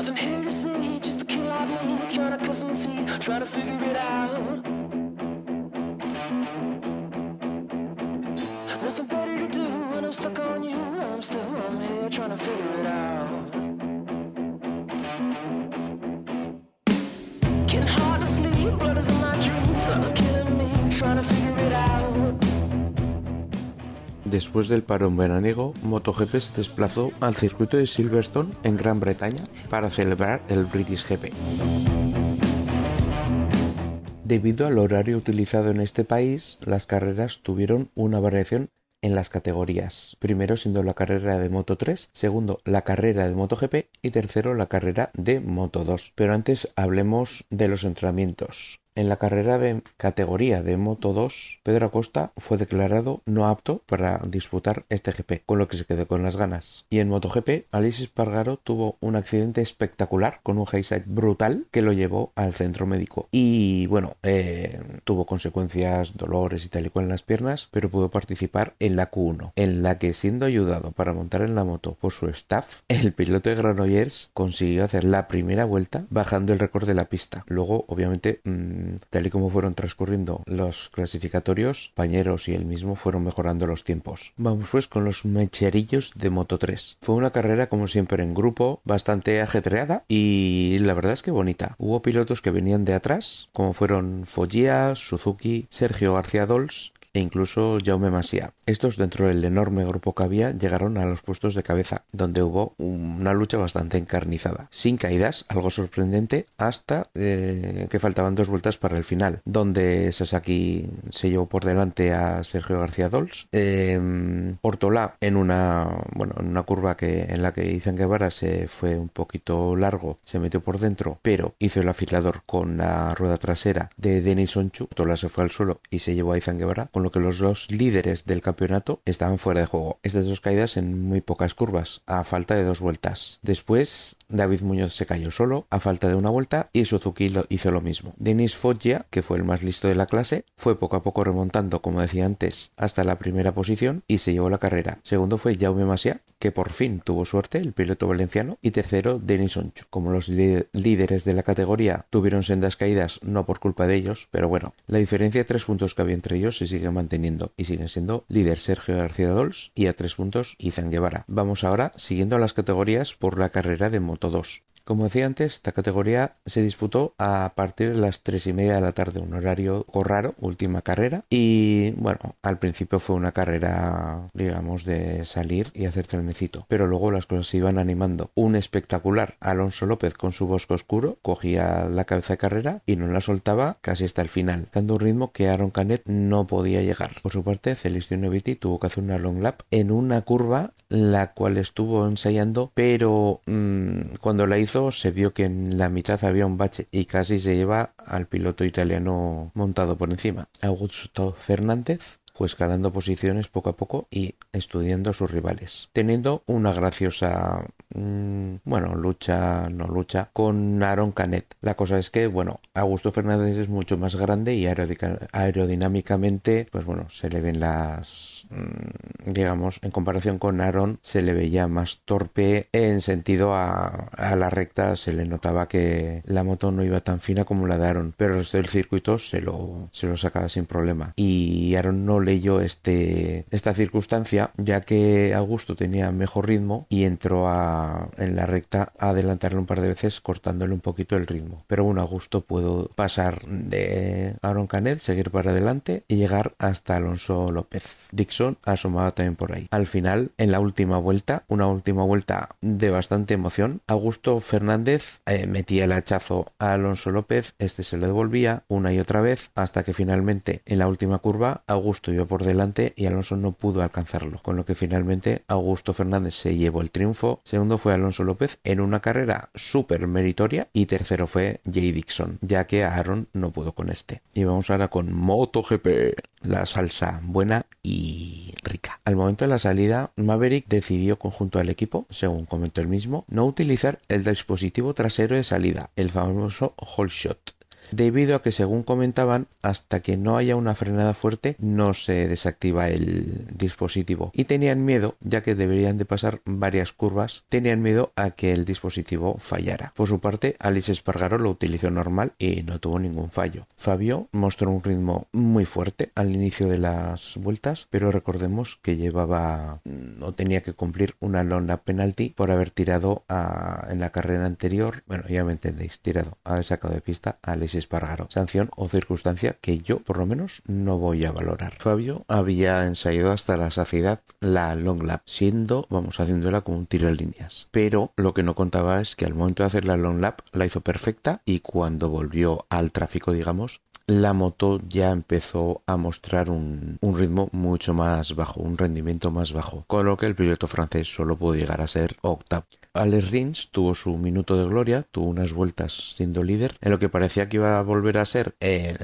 Nothing here to see, just a kid like me trying to cut some teeth, trying to figure it out. Nothing better to do when I'm stuck on you. I'm still I'm here trying to figure it out. Después del parón veraniego, MotoGP se desplazó al circuito de Silverstone en Gran Bretaña para celebrar el British GP. Debido al horario utilizado en este país, las carreras tuvieron una variación en las categorías. Primero siendo la carrera de Moto 3, segundo la carrera de MotoGP y tercero la carrera de Moto 2. Pero antes hablemos de los entrenamientos. En la carrera de categoría de Moto 2, Pedro Acosta fue declarado no apto para disputar este GP, con lo que se quedó con las ganas. Y en MotoGP, Alice Espargaro tuvo un accidente espectacular con un highside brutal que lo llevó al centro médico. Y bueno, eh, tuvo consecuencias, dolores y tal y cual en las piernas, pero pudo participar en la Q1, en la que siendo ayudado para montar en la moto por su staff, el piloto de Granollers consiguió hacer la primera vuelta bajando el récord de la pista. Luego, obviamente, mmm, tal y como fueron transcurriendo los clasificatorios, Pañeros y él mismo fueron mejorando los tiempos. Vamos pues con los mecherillos de Moto 3. Fue una carrera como siempre en grupo, bastante ajetreada y la verdad es que bonita. Hubo pilotos que venían de atrás, como fueron Foggia, Suzuki, Sergio García Dols e incluso Jaume Masia. Estos dentro del enorme grupo que había llegaron a los puestos de cabeza, donde hubo una lucha bastante encarnizada, sin caídas, algo sorprendente, hasta eh, que faltaban dos vueltas para el final, donde Sasaki se llevó por delante a Sergio García Dols, eh, en una bueno en una curva que en la que Izan Guevara se fue un poquito largo, se metió por dentro, pero hizo el afilador con la rueda trasera de Denis Onchu, Ortolá se fue al suelo y se llevó a Izan Guevara lo que los dos líderes del campeonato estaban fuera de juego. Estas dos caídas en muy pocas curvas, a falta de dos vueltas. Después, David Muñoz se cayó solo, a falta de una vuelta, y Suzuki lo hizo lo mismo. Denis Foggia, que fue el más listo de la clase, fue poco a poco remontando, como decía antes, hasta la primera posición y se llevó la carrera. Segundo fue Jaume Masia, que por fin tuvo suerte, el piloto valenciano, y tercero, Denis Onchu. Como los líderes de la categoría tuvieron sendas caídas, no por culpa de ellos, pero bueno, la diferencia de tres puntos que había entre ellos se sigue manteniendo y siguen siendo líder Sergio García Dols y a tres puntos Izan Guevara. Vamos ahora siguiendo las categorías por la carrera de Moto 2. Como decía antes, esta categoría se disputó a partir de las tres y media de la tarde, un horario raro, última carrera. Y bueno, al principio fue una carrera, digamos, de salir y hacer trenecito. Pero luego las cosas se iban animando. Un espectacular Alonso López con su bosque oscuro cogía la cabeza de carrera y no la soltaba casi hasta el final, dando un ritmo que Aaron Canet no podía llegar. Por su parte, Celestino Viti tuvo que hacer una long lap en una curva la cual estuvo ensayando, pero mmm, cuando la hizo se vio que en la mitad había un bache y casi se lleva al piloto italiano montado por encima. Augusto Fernández escalando posiciones poco a poco y estudiando a sus rivales, teniendo una graciosa, mmm, bueno, lucha, no lucha, con Aaron Canet. La cosa es que, bueno, Augusto Fernández es mucho más grande y aerodinámicamente, pues bueno, se le ven las, mmm, digamos, en comparación con Aaron, se le veía más torpe en sentido a, a la recta, se le notaba que la moto no iba tan fina como la de Aaron, pero el resto del circuito se lo, se lo sacaba sin problema. Y Aaron no leyó este, esta circunstancia, ya que Augusto tenía mejor ritmo y entró a, en la recta a adelantarle un par de veces cortándole un poquito el ritmo. Pero bueno, Augusto pudo pasar de Aaron Canet, seguir para adelante y llegar hasta Alonso López. Dixon asomaba también por ahí. Al final, en la última vuelta, una última vuelta de bastante emoción, Augusto Fernández eh, metía el hachazo a Alonso López, este se lo devolvía una y otra vez hasta que finalmente en la última curva Augusto por delante y Alonso no pudo alcanzarlo, con lo que finalmente Augusto Fernández se llevó el triunfo, segundo fue Alonso López en una carrera súper meritoria y tercero fue Jay Dixon, ya que Aaron no pudo con este. Y vamos ahora con MotoGP, la salsa buena y rica. Al momento de la salida, Maverick decidió conjunto al equipo, según comentó el mismo, no utilizar el dispositivo trasero de salida, el famoso hole shot debido a que según comentaban, hasta que no haya una frenada fuerte no se desactiva el dispositivo y tenían miedo, ya que deberían de pasar varias curvas, tenían miedo a que el dispositivo fallara. Por su parte, Alice Espargaro lo utilizó normal y no tuvo ningún fallo. Fabio mostró un ritmo muy fuerte al inicio de las vueltas, pero recordemos que llevaba o tenía que cumplir una lona penalty por haber tirado en la carrera anterior, bueno, ya me entendéis, tirado, haber sacado de pista a Alice Espargaro. Sanción o circunstancia que yo, por lo menos, no voy a valorar. Fabio había ensayado hasta la saciedad la long lap, siendo, vamos, haciéndola como un tiro en líneas. Pero lo que no contaba es que al momento de hacer la long lap la hizo perfecta y cuando volvió al tráfico, digamos, la moto ya empezó a mostrar un, un, ritmo mucho más bajo, un rendimiento más bajo, con lo que el piloto francés solo pudo llegar a ser octavo. Alex Rins tuvo su minuto de gloria, tuvo unas vueltas siendo líder, en lo que parecía que iba a volver a ser eh,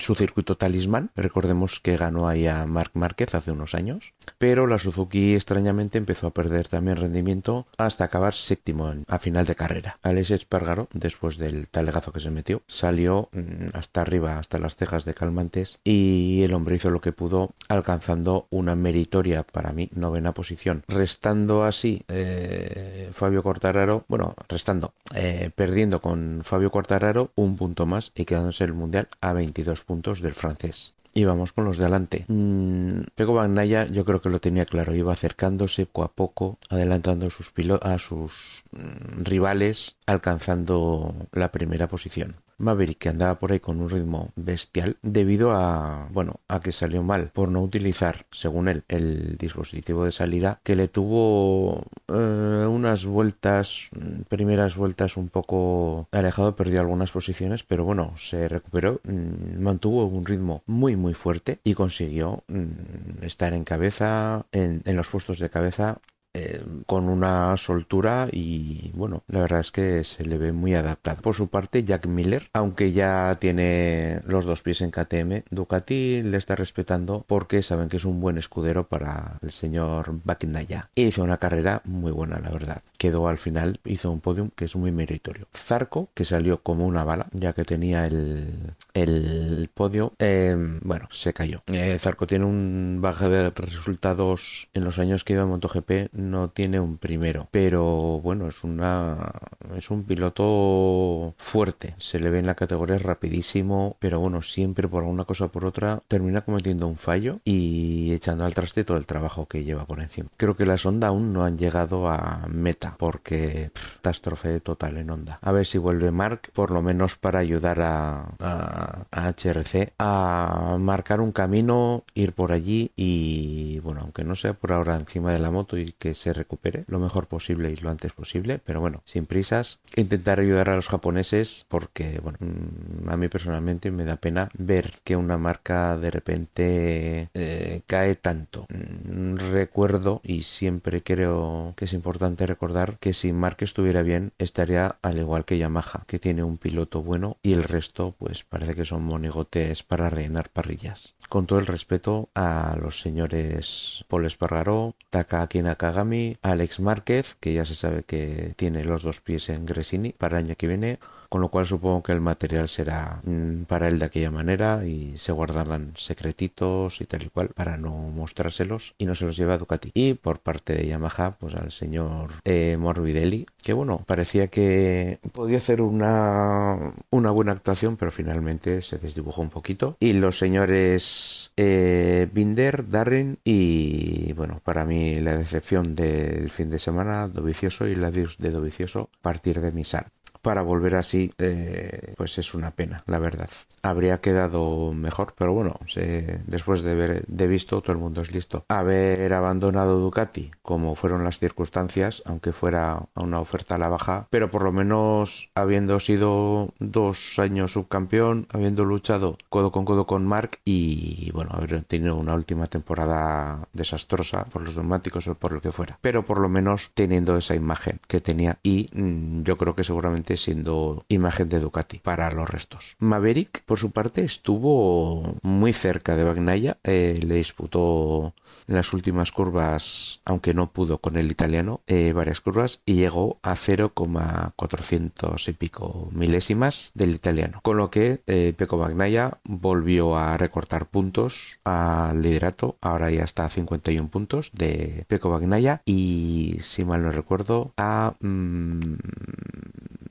su circuito talismán. Recordemos que ganó ahí a Marc Márquez hace unos años, pero la Suzuki extrañamente empezó a perder también rendimiento hasta acabar séptimo a final de carrera. Alex Espargaro, después del talegazo que se metió, salió mm, hasta arriba, hasta las cejas de calmantes, y el hombre hizo lo que pudo, alcanzando una meritoria para mí novena posición, restando así eh, Fabio Quartararo, bueno, restando, eh, perdiendo con Fabio Quartararo un punto más y quedándose el mundial a 22 puntos del francés. Y vamos con los de adelante. Mm, Pego Bagnaya yo creo que lo tenía claro, iba acercándose poco a poco, adelantando sus a sus mm, rivales, alcanzando la primera posición. Maverick que andaba por ahí con un ritmo bestial debido a, bueno, a que salió mal por no utilizar, según él, el dispositivo de salida que le tuvo eh, unas vueltas, primeras vueltas un poco alejado, perdió algunas posiciones, pero bueno, se recuperó, mm, mantuvo un ritmo muy muy fuerte y consiguió mm, estar en cabeza, en, en los puestos de cabeza eh, con una soltura y bueno, la verdad es que se le ve muy adaptado. Por su parte, Jack Miller, aunque ya tiene los dos pies en KTM, Ducati le está respetando porque saben que es un buen escudero para el señor Bakinaya. Y hizo una carrera muy buena, la verdad. Quedó al final, hizo un podium que es muy meritorio. Zarco, que salió como una bala, ya que tenía el, el podio, eh, bueno, se cayó. Eh, Zarco tiene un baja de resultados en los años que iba en MotoGP no tiene un primero, pero bueno, es una es un piloto fuerte, se le ve en la categoría rapidísimo, pero bueno, siempre por alguna cosa o por otra termina cometiendo un fallo y echando al traste todo el trabajo que lleva por encima. Creo que las Honda aún no han llegado a meta porque catástrofe total en Honda. A ver si vuelve Mark, por lo menos para ayudar a, a, a HRC a marcar un camino, ir por allí y bueno, aunque no sea por ahora encima de la moto y que se recupere lo mejor posible y lo antes posible, pero bueno, sin prisas, intentar ayudar a los japoneses porque, bueno, mm, a mí personalmente me da pena ver que una marca de repente eh, cae tanto. Mm, recuerdo y siempre creo que es importante recordar que si Mark estuviera bien estaría al igual que Yamaha, que tiene un piloto bueno y el resto pues parece que son monigotes para rellenar parrillas. Con todo el respeto a los señores Paul Espargaró, Takaki Nakagami, Alex Márquez, que ya se sabe que tiene los dos pies en Gresini para el año que viene, con lo cual supongo que el material será mm, para él de aquella manera y se guardarán secretitos y tal y cual para no mostrárselos y no se los lleva a Ducati. Y por parte de Yamaha, pues al señor eh, Morbidelli, que bueno, parecía que podía hacer una, una buena actuación, pero finalmente se desdibujó un poquito. Y los señores eh, Binder, Darren y bueno, para mí la decepción del fin de semana, Dovicioso y la de Dovicioso, partir de Misar para volver así, eh, pues es una pena, la verdad. Habría quedado mejor, pero bueno, se, después de ver de visto, todo el mundo es listo. Haber abandonado Ducati, como fueron las circunstancias, aunque fuera a una oferta a la baja, pero por lo menos habiendo sido dos años subcampeón, habiendo luchado codo con codo con Mark y bueno, haber tenido una última temporada desastrosa por los neumáticos o por lo que fuera, pero por lo menos teniendo esa imagen que tenía y mmm, yo creo que seguramente siendo imagen de Ducati para los restos. Maverick, por su parte, estuvo muy cerca de Bagnaia, eh, le disputó en las últimas curvas, aunque no pudo con el italiano, eh, varias curvas y llegó a 0,400 y pico milésimas del italiano, con lo que eh, Peco Bagnaia volvió a recortar puntos al liderato, ahora ya está a 51 puntos de Peco Bagnaia y si mal no recuerdo a mmm,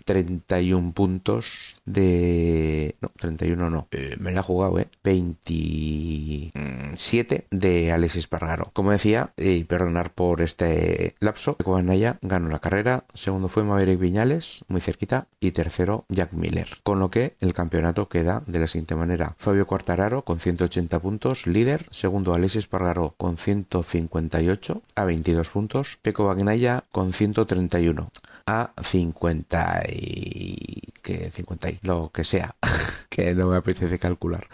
31 puntos de... No, 31 no. Eh, me la ha jugado, ¿eh? 27 de Alexis Pargaro. Como decía, y perdonar por este lapso, Naya ganó la carrera, segundo fue Maverick Viñales, muy cerquita, y tercero Jack Miller. Con lo que el campeonato queda de la siguiente manera. Fabio Quartararo con 180 puntos, líder. Segundo Alexis Pargaro con 158 a 22 puntos. Peco Bagnaya con 131 a 50 y que 50 y lo que sea que no me apetece calcular.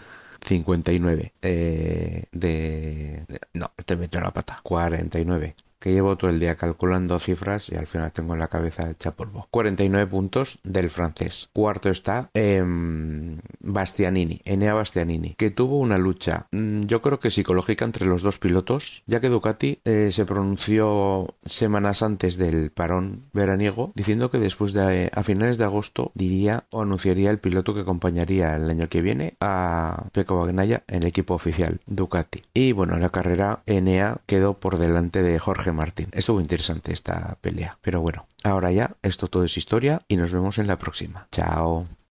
59 eh, de, no te meto la pata. 49 que llevo todo el día calculando cifras y al final tengo en la cabeza hecha polvo. 49 puntos del francés. Cuarto está eh, Bastianini, Enea Bastianini, que tuvo una lucha, mmm, yo creo que psicológica entre los dos pilotos, ya que Ducati eh, se pronunció semanas antes del parón veraniego diciendo que después de a finales de agosto diría o anunciaría el piloto que acompañaría el año que viene a Pecco Bagnaia en el equipo oficial Ducati. Y bueno, la carrera Enea quedó por delante de Jorge Martín. Estuvo interesante esta pelea. Pero bueno, ahora ya, esto todo es historia y nos vemos en la próxima. Chao.